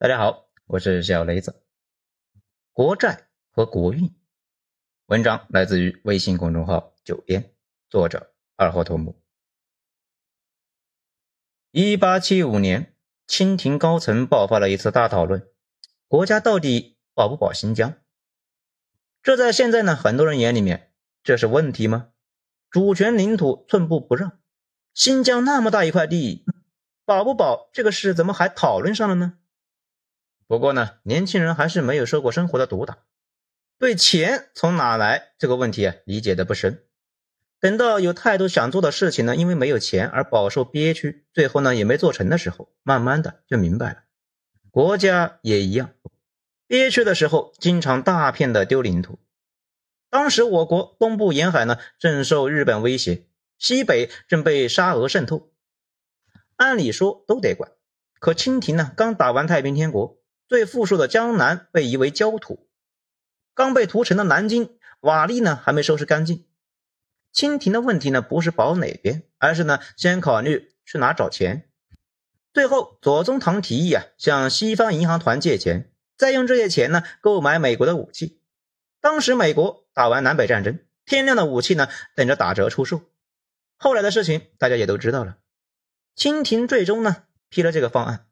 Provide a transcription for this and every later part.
大家好，我是小雷子。国债和国运，文章来自于微信公众号“九编”，作者二号头目。一八七五年，清廷高层爆发了一次大讨论：国家到底保不保新疆？这在现在呢，很多人眼里面，这是问题吗？主权领土寸步不让，新疆那么大一块地，保不保这个事，怎么还讨论上了呢？不过呢，年轻人还是没有受过生活的毒打，对钱从哪来这个问题啊理解的不深。等到有太多想做的事情呢，因为没有钱而饱受憋屈，最后呢也没做成的时候，慢慢的就明白了。国家也一样，憋屈的时候经常大片的丢领土。当时我国东部沿海呢正受日本威胁，西北正被沙俄渗透，按理说都得管，可清廷呢刚打完太平天国。最富庶的江南被夷为焦土，刚被屠城的南京瓦砾呢还没收拾干净。清廷的问题呢不是保哪边，而是呢先考虑去哪找钱。最后左宗棠提议啊向西方银行团借钱，再用这些钱呢购买美国的武器。当时美国打完南北战争，天量的武器呢等着打折出售。后来的事情大家也都知道了，清廷最终呢批了这个方案。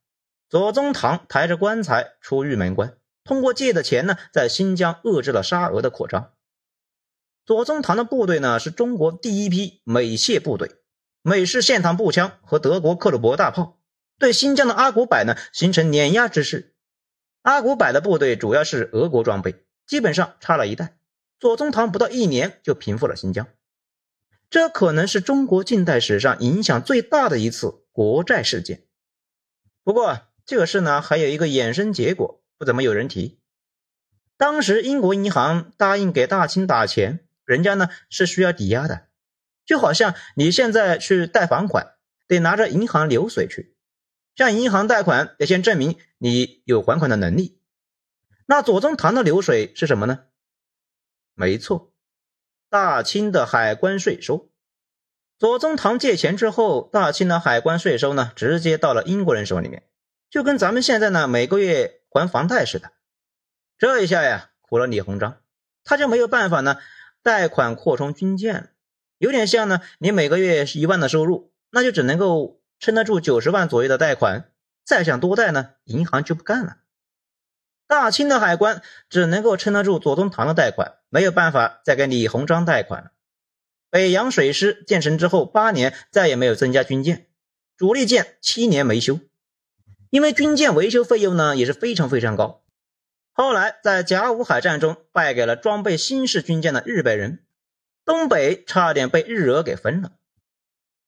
左宗棠抬着棺材出玉门关，通过借的钱呢，在新疆遏制了沙俄的扩张。左宗棠的部队呢，是中国第一批美械部队，美式线膛步枪和德国克虏伯大炮，对新疆的阿古柏呢形成碾压之势。阿古柏的部队主要是俄国装备，基本上差了一代。左宗棠不到一年就平复了新疆，这可能是中国近代史上影响最大的一次国债事件。不过，这个事呢，还有一个衍生结果，不怎么有人提。当时英国银行答应给大清打钱，人家呢是需要抵押的，就好像你现在去贷房款，得拿着银行流水去，向银行贷款得先证明你有还款的能力。那左宗棠的流水是什么呢？没错，大清的海关税收。左宗棠借钱之后，大清的海关税收呢，直接到了英国人手里面。就跟咱们现在呢每个月还房贷似的，这一下呀苦了李鸿章，他就没有办法呢贷款扩充军舰，有点像呢你每个月是一万的收入，那就只能够撑得住九十万左右的贷款，再想多贷呢银行就不干了。大清的海关只能够撑得住左宗棠的贷款，没有办法再给李鸿章贷款了。北洋水师建成之后八年再也没有增加军舰，主力舰七年没修。因为军舰维修费用呢也是非常非常高，后来在甲午海战中败给了装备新式军舰的日本人，东北差点被日俄给分了。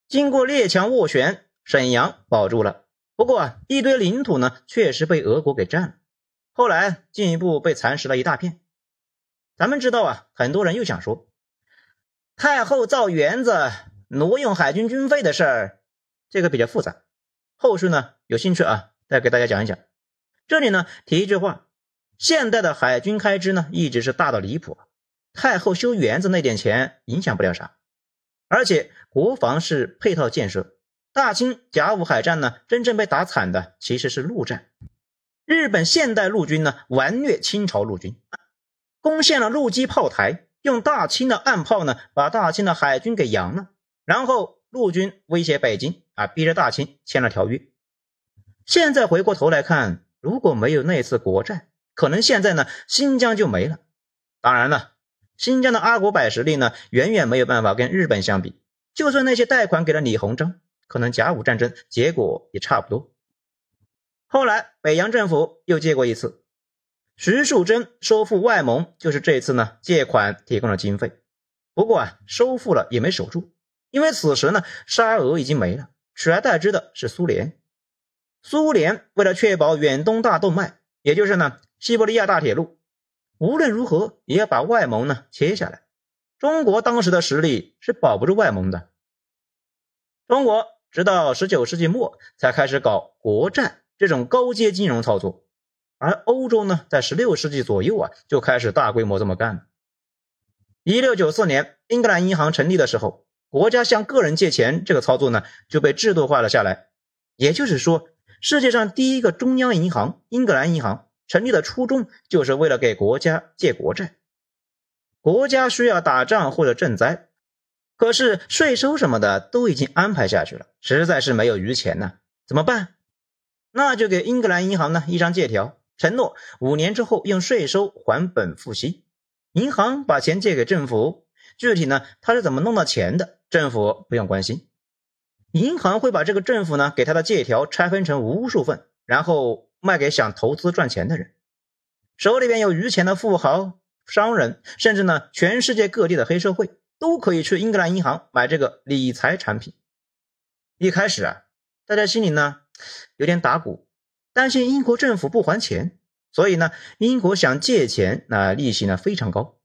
经过列强斡旋，沈阳保住了，不过啊一堆领土呢确实被俄国给占了，后来进一步被蚕食了一大片。咱们知道啊，很多人又想说，太后造园子挪用海军军费的事儿，这个比较复杂。后续呢，有兴趣啊，再给大家讲一讲。这里呢，提一句话：现代的海军开支呢，一直是大的离谱。太后修园子那点钱影响不了啥，而且国防是配套建设。大清甲午海战呢，真正被打惨的其实是陆战。日本现代陆军呢，顽虐清朝陆军，攻陷了陆基炮台，用大清的暗炮呢，把大清的海军给扬了，然后。陆军威胁北京啊，逼着大清签了条约。现在回过头来看，如果没有那次国战，可能现在呢新疆就没了。当然了，新疆的阿古柏实力呢远远没有办法跟日本相比。就算那些贷款给了李鸿章，可能甲午战争结果也差不多。后来北洋政府又借过一次，徐树铮收复外蒙，就是这次呢借款提供了经费。不过啊，收复了也没守住。因为此时呢，沙俄已经没了，取而代之的是苏联。苏联为了确保远东大动脉，也就是呢西伯利亚大铁路，无论如何也要把外蒙呢切下来。中国当时的实力是保不住外蒙的。中国直到十九世纪末才开始搞国债这种高阶金融操作，而欧洲呢，在十六世纪左右啊就开始大规模这么干了。一六九四年，英格兰银行成立的时候。国家向个人借钱这个操作呢，就被制度化了下来。也就是说，世界上第一个中央银行——英格兰银行成立的初衷，就是为了给国家借国债。国家需要打仗或者赈灾，可是税收什么的都已经安排下去了，实在是没有余钱呢，怎么办？那就给英格兰银行呢一张借条，承诺五年之后用税收还本付息。银行把钱借给政府，具体呢他是怎么弄到钱的，政府不用关心。银行会把这个政府呢给他的借条拆分成无数份，然后卖给想投资赚钱的人。手里边有余钱的富豪。商人，甚至呢，全世界各地的黑社会都可以去英格兰银行买这个理财产品。一开始啊，大家心里呢有点打鼓，担心英国政府不还钱，所以呢，英国想借钱，那利息呢非常高。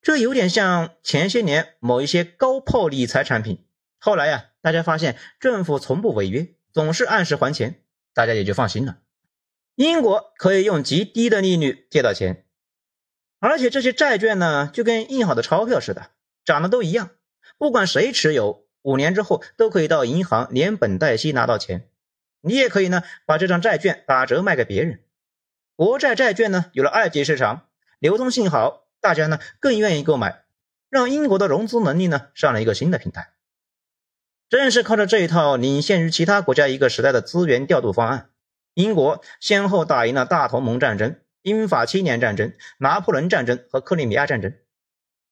这有点像前些年某一些高泡理财产品。后来呀，大家发现政府从不违约，总是按时还钱，大家也就放心了。英国可以用极低的利率借到钱。而且这些债券呢，就跟印好的钞票似的，长得都一样。不管谁持有，五年之后都可以到银行连本带息拿到钱。你也可以呢，把这张债券打折卖给别人。国债债券呢，有了二级市场，流通性好，大家呢更愿意购买，让英国的融资能力呢上了一个新的平台。正是靠着这一套领先于其他国家一个时代的资源调度方案，英国先后打赢了大同盟战争。英法七年战争、拿破仑战争和克里米亚战争，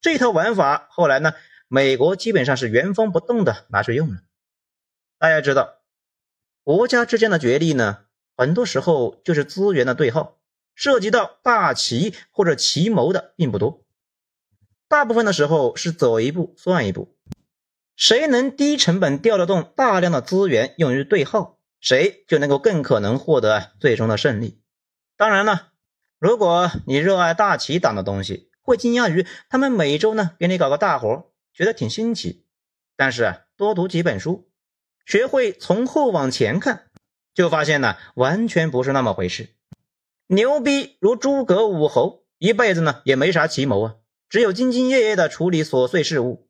这套玩法后来呢，美国基本上是原封不动的拿去用了。大家知道，国家之间的角力呢，很多时候就是资源的对号，涉及到大旗或者奇谋的并不多，大部分的时候是走一步算一步，谁能低成本调得动大量的资源用于对耗，谁就能够更可能获得最终的胜利。当然了。如果你热爱大旗党的东西，会惊讶于他们每周呢给你搞个大活，觉得挺新奇。但是多读几本书，学会从后往前看，就发现呢完全不是那么回事。牛逼如诸葛武侯，一辈子呢也没啥奇谋啊，只有兢兢业业的处理琐碎事务。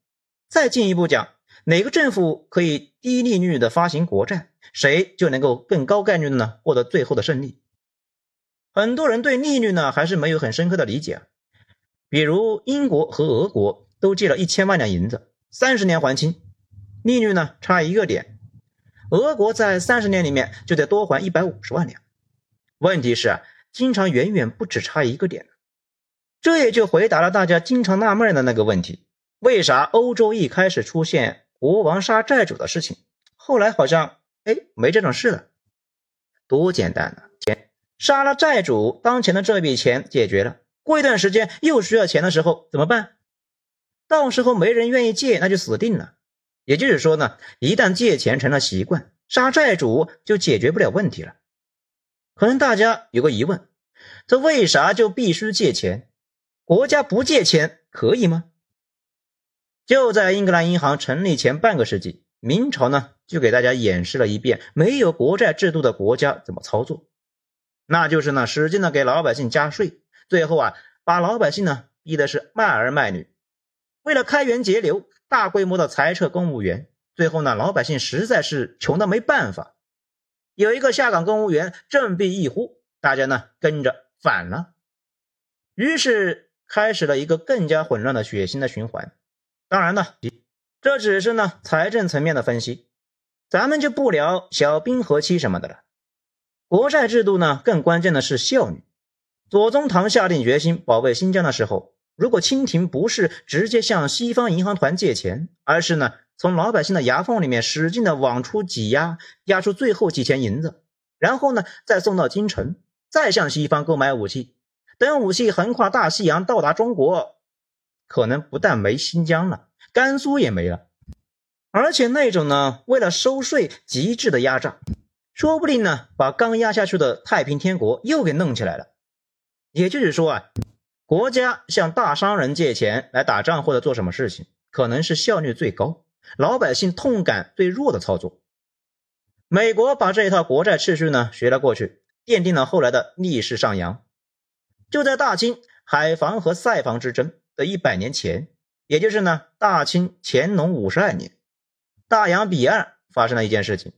再进一步讲，哪个政府可以低利率的发行国债，谁就能够更高概率的呢获得最后的胜利。很多人对利率呢还是没有很深刻的理解，比如英国和俄国都借了一千万两银子，三十年还清，利率呢差一个点，俄国在三十年里面就得多还一百五十万两。问题是啊，经常远远不止差一个点，这也就回答了大家经常纳闷的那个问题：为啥欧洲一开始出现国王杀债主的事情，后来好像哎没这种事了？多简单呢！钱杀了债主，当前的这笔钱解决了。过一段时间又需要钱的时候怎么办？到时候没人愿意借，那就死定了。也就是说呢，一旦借钱成了习惯，杀债主就解决不了问题了。可能大家有个疑问：这为啥就必须借钱？国家不借钱可以吗？就在英格兰银行成立前半个世纪，明朝呢就给大家演示了一遍没有国债制度的国家怎么操作。那就是呢，使劲的给老百姓加税，最后啊，把老百姓呢逼的是卖儿卖女。为了开源节流，大规模的裁撤公务员，最后呢，老百姓实在是穷的没办法。有一个下岗公务员振臂一呼，大家呢跟着反了，于是开始了一个更加混乱的血腥的循环。当然呢，这只是呢财政层面的分析，咱们就不聊小冰河期什么的了。国债制度呢，更关键的是效率。左宗棠下定决心保卫新疆的时候，如果清廷不是直接向西方银行团借钱，而是呢从老百姓的牙缝里面使劲的往出挤压，压出最后几钱银子，然后呢再送到京城，再向西方购买武器，等武器横跨大西洋到达中国，可能不但没新疆了，甘肃也没了，而且那种呢为了收税极致的压榨。说不定呢，把刚压下去的太平天国又给弄起来了。也就是说啊，国家向大商人借钱来打仗或者做什么事情，可能是效率最高、老百姓痛感最弱的操作。美国把这一套国债秩序呢学了过去，奠定了后来的逆势上扬。就在大清海防和塞防之争的一百年前，也就是呢大清乾隆五十二年，大洋彼岸发生了一件事情。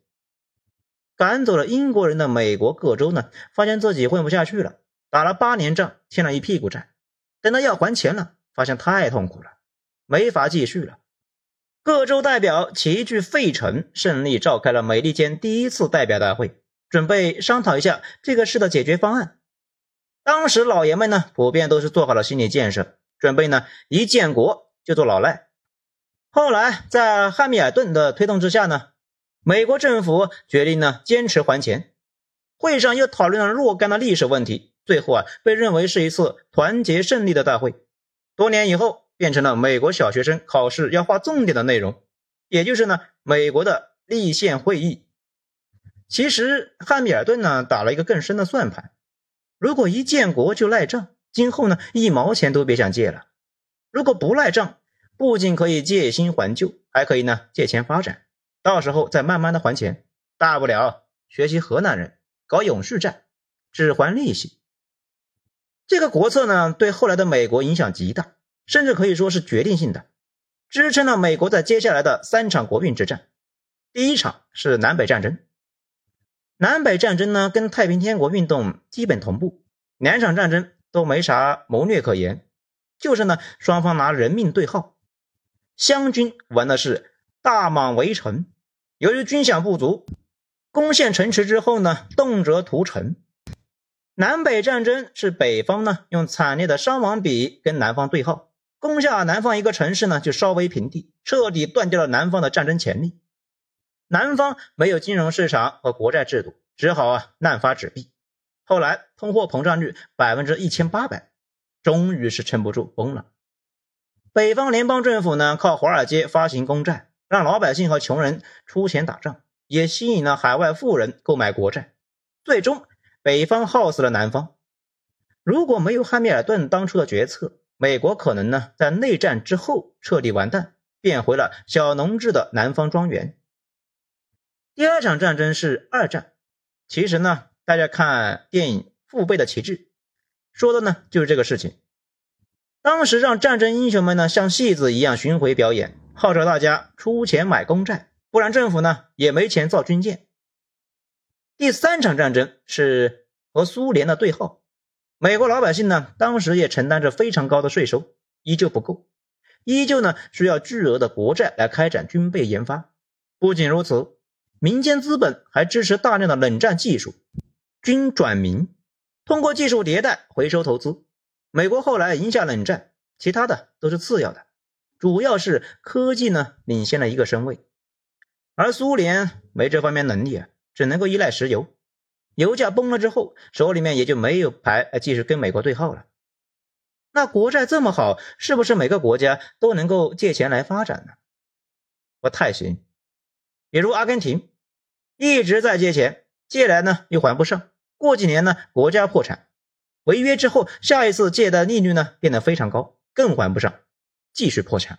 赶走了英国人的美国各州呢，发现自己混不下去了，打了八年仗，欠了一屁股债，等到要还钱了，发现太痛苦了，没法继续了。各州代表齐聚费城，胜利召开了美利坚第一次代表大会，准备商讨一下这个事的解决方案。当时老爷们呢，普遍都是做好了心理建设，准备呢一建国就做老赖。后来在汉密尔顿的推动之下呢，美国政府决定呢坚持还钱。会上又讨论了若干的历史问题，最后啊被认为是一次团结胜利的大会。多年以后。变成了美国小学生考试要画重点的内容，也就是呢，美国的立宪会议。其实汉密尔顿呢打了一个更深的算盘，如果一建国就赖账，今后呢一毛钱都别想借了。如果不赖账，不仅可以借新还旧，还可以呢借钱发展，到时候再慢慢的还钱，大不了学习河南人搞永续债，只还利息。这个国策呢对后来的美国影响极大。甚至可以说是决定性的，支撑了美国在接下来的三场国运之战。第一场是南北战争，南北战争呢跟太平天国运动基本同步，两场战争都没啥谋略可言，就是呢双方拿人命对号。湘军玩的是大莽围城，由于军饷不足，攻陷城池之后呢动辄屠城。南北战争是北方呢用惨烈的伤亡比跟南方对号。攻下南方一个城市呢，就稍微平地，彻底断掉了南方的战争潜力。南方没有金融市场和国债制度，只好啊滥发纸币。后来通货膨胀率百分之一千八百，终于是撑不住崩了。北方联邦政府呢靠华尔街发行公债，让老百姓和穷人出钱打仗，也吸引了海外富人购买国债。最终北方耗死了南方。如果没有汉密尔顿当初的决策，美国可能呢，在内战之后彻底完蛋，变回了小农制的南方庄园。第二场战争是二战，其实呢，大家看电影《父辈的旗帜》，说的呢就是这个事情。当时让战争英雄们呢像戏子一样巡回表演，号召大家出钱买公债，不然政府呢也没钱造军舰。第三场战争是和苏联的对号。美国老百姓呢，当时也承担着非常高的税收，依旧不够，依旧呢需要巨额的国债来开展军备研发。不仅如此，民间资本还支持大量的冷战技术，军转民，通过技术迭代回收投资。美国后来赢下冷战，其他的都是次要的，主要是科技呢领先了一个身位，而苏联没这方面能力啊，只能够依赖石油。油价崩了之后，手里面也就没有牌继续跟美国对号了。那国债这么好，是不是每个国家都能够借钱来发展呢？不太行。比如阿根廷，一直在借钱，借来呢又还不上，过几年呢国家破产，违约之后，下一次借的利率呢变得非常高，更还不上，继续破产。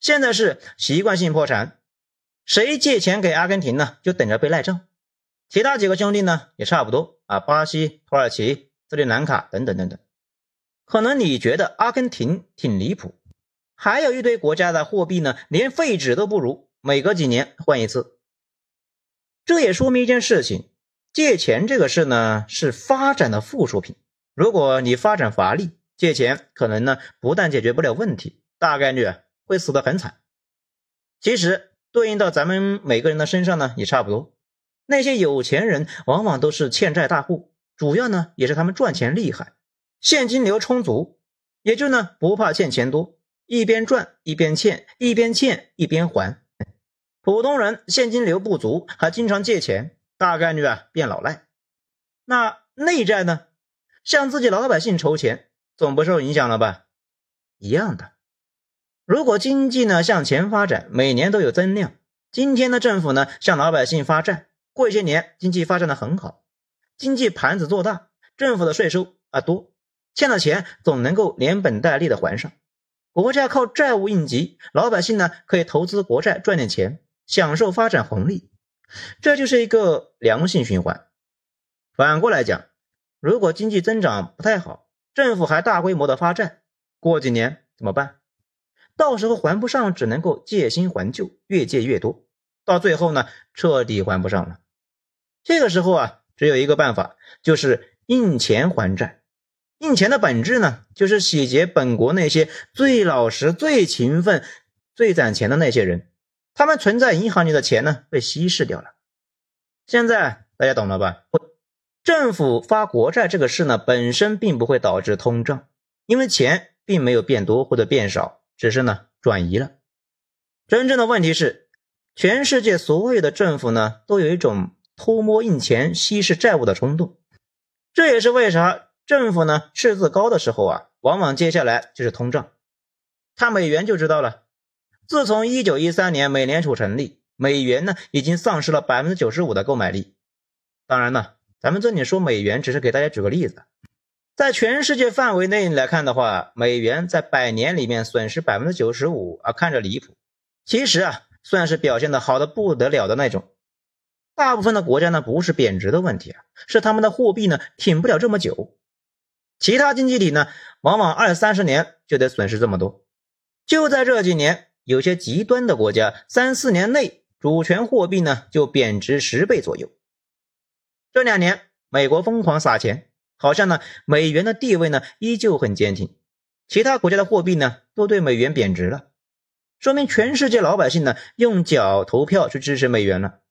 现在是习惯性破产，谁借钱给阿根廷呢，就等着被赖账。其他几个兄弟呢也差不多啊，巴西、土耳其、斯里兰卡等等等等。可能你觉得阿根廷挺离谱，还有一堆国家的货币呢，连废纸都不如，每隔几年换一次。这也说明一件事情：借钱这个事呢是发展的附属品。如果你发展乏力，借钱可能呢不但解决不了问题，大概率会死得很惨。其实对应到咱们每个人的身上呢也差不多。那些有钱人往往都是欠债大户，主要呢也是他们赚钱厉害，现金流充足，也就呢不怕欠钱多，一边赚一边欠，一边欠一边还。普通人现金流不足，还经常借钱，大概率啊变老赖。那内债呢，向自己老百姓筹钱，总不受影响了吧？一样的。如果经济呢向前发展，每年都有增量，今天的政府呢向老百姓发债。过一些年，经济发展的很好，经济盘子做大，政府的税收啊多，欠的钱总能够连本带利的还上。国家靠债务应急，老百姓呢可以投资国债赚点钱，享受发展红利，这就是一个良性循环。反过来讲，如果经济增长不太好，政府还大规模的发债，过几年怎么办？到时候还不上，只能够借新还旧，越借越多，到最后呢彻底还不上了。这个时候啊，只有一个办法，就是印钱还债。印钱的本质呢，就是洗劫本国那些最老实、最勤奋、最攒钱的那些人，他们存在银行里的钱呢，被稀释掉了。现在大家懂了吧？政府发国债这个事呢，本身并不会导致通胀，因为钱并没有变多或者变少，只是呢转移了。真正的问题是，全世界所有的政府呢，都有一种偷摸印钱、稀释债务的冲动。这也是为啥政府呢赤字高的时候啊，往往接下来就是通胀。看美元就知道了。自从一九一三年美联储成立，美元呢已经丧失了百分之九十五的购买力。当然呢。咱们这里说美元，只是给大家举个例子，在全世界范围内来看的话，美元在百年里面损失百分之九十五啊，看着离谱。其实啊，算是表现的好的不得了的那种。大部分的国家呢，不是贬值的问题啊，是他们的货币呢挺不了这么久。其他经济体呢，往往二三十年就得损失这么多。就在这几年，有些极端的国家，三四年内主权货币呢就贬值十倍左右。这两年，美国疯狂撒钱，好像呢美元的地位呢依旧很坚挺，其他国家的货币呢都对美元贬值了，说明全世界老百姓呢用脚投票去支持美元了。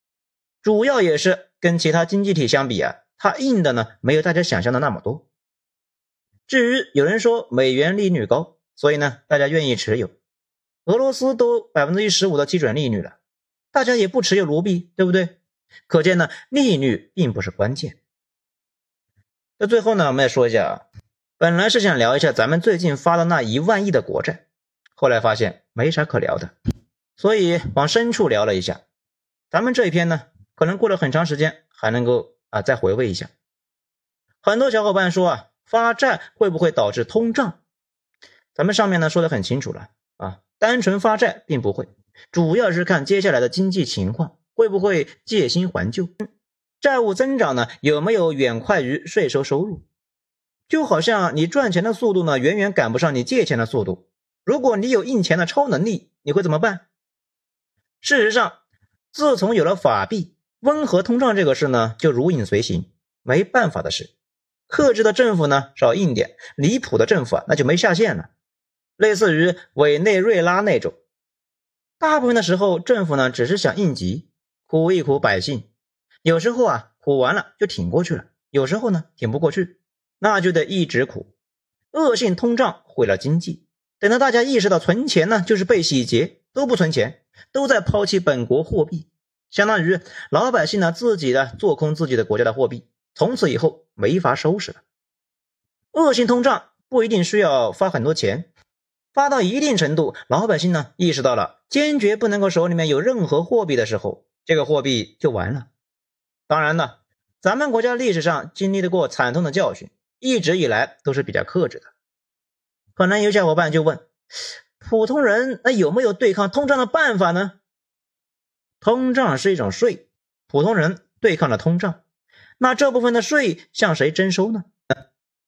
主要也是跟其他经济体相比啊，它硬的呢没有大家想象的那么多。至于有人说美元利率高，所以呢大家愿意持有，俄罗斯都百分之一十五的基准利率了，大家也不持有卢币，对不对？可见呢，利率并不是关键。那最后呢，我们也说一下啊，本来是想聊一下咱们最近发的那一万亿的国债，后来发现没啥可聊的，所以往深处聊了一下。咱们这一篇呢，可能过了很长时间还能够啊再回味一下。很多小伙伴说啊，发债会不会导致通胀？咱们上面呢说的很清楚了，单纯发债并不会，主要是看接下来的经济情况。会不会借新还旧？债务增长呢？有没有远快于税收收入？就好像你赚钱的速度呢，远远赶不上你借钱的速度。如果你有印钱的超能力，你会怎么办？事实上，自从有了法币，温和通胀这个事呢，就如影随形。没办法的事，克制的政府呢少印点，离谱的政府啊那就没下限了，类似于委内瑞拉那种。大部分的时候，政府呢只是想应急。苦一苦百姓，有时候啊苦完了就挺过去了，有时候呢挺不过去，那就得一直苦。恶性通胀毁了经济，等到大家意识到存钱呢就是被洗劫，都不存钱，都在抛弃本国货币，相当于老百姓呢自己的做空自己的国家的货币，从此以后没法收拾了。恶性通胀不一定需要发很多钱，发到一定程度，老百姓呢意识到了坚决不能够手里面有任何货币的时候。这个货币就完了。当然了，咱们国家历史上经历的过惨痛的教训，一直以来都是比较克制的。可能有小伙伴就问：普通人那有没有对抗通胀的办法呢？通胀是一种税，普通人对抗了通胀，那这部分的税向谁征收呢？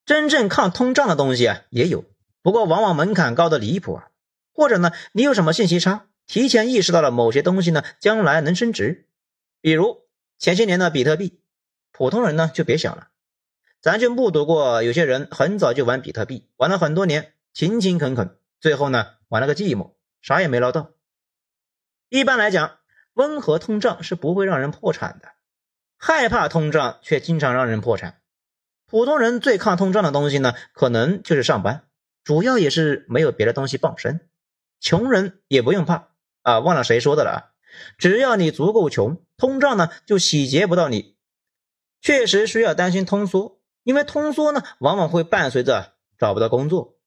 真正抗通胀的东西啊也有，不过往往门槛高的离谱啊，或者呢你有什么信息差？提前意识到了某些东西呢，将来能升值，比如前些年的比特币，普通人呢就别想了。咱就目睹过有些人很早就玩比特币，玩了很多年，勤勤恳恳，最后呢玩了个寂寞，啥也没捞到。一般来讲，温和通胀是不会让人破产的，害怕通胀却经常让人破产。普通人最抗通胀的东西呢，可能就是上班，主要也是没有别的东西傍身。穷人也不用怕。啊，忘了谁说的了啊！只要你足够穷，通胀呢就洗劫不到你。确实需要担心通缩，因为通缩呢往往会伴随着找不到工作。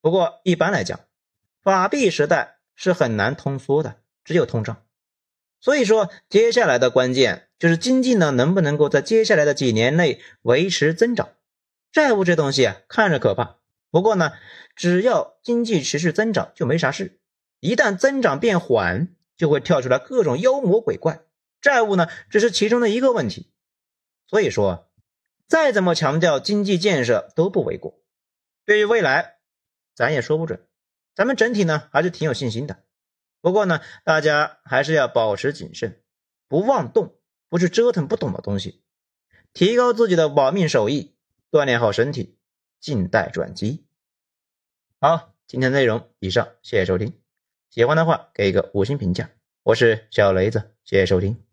不过一般来讲，法币时代是很难通缩的，只有通胀。所以说，接下来的关键就是经济呢能不能够在接下来的几年内维持增长。债务这东西啊看着可怕，不过呢，只要经济持续增长就没啥事。一旦增长变缓，就会跳出来各种妖魔鬼怪。债务呢，只是其中的一个问题。所以说，再怎么强调经济建设都不为过。对于未来，咱也说不准。咱们整体呢，还是挺有信心的。不过呢，大家还是要保持谨慎，不妄动，不。不去折腾不懂的东西，提高自己的保命手艺，锻炼好身体，静待转机。好，今天内容以上，谢谢收听。喜欢的话给一个五星评价。我是小雷子，谢谢收听。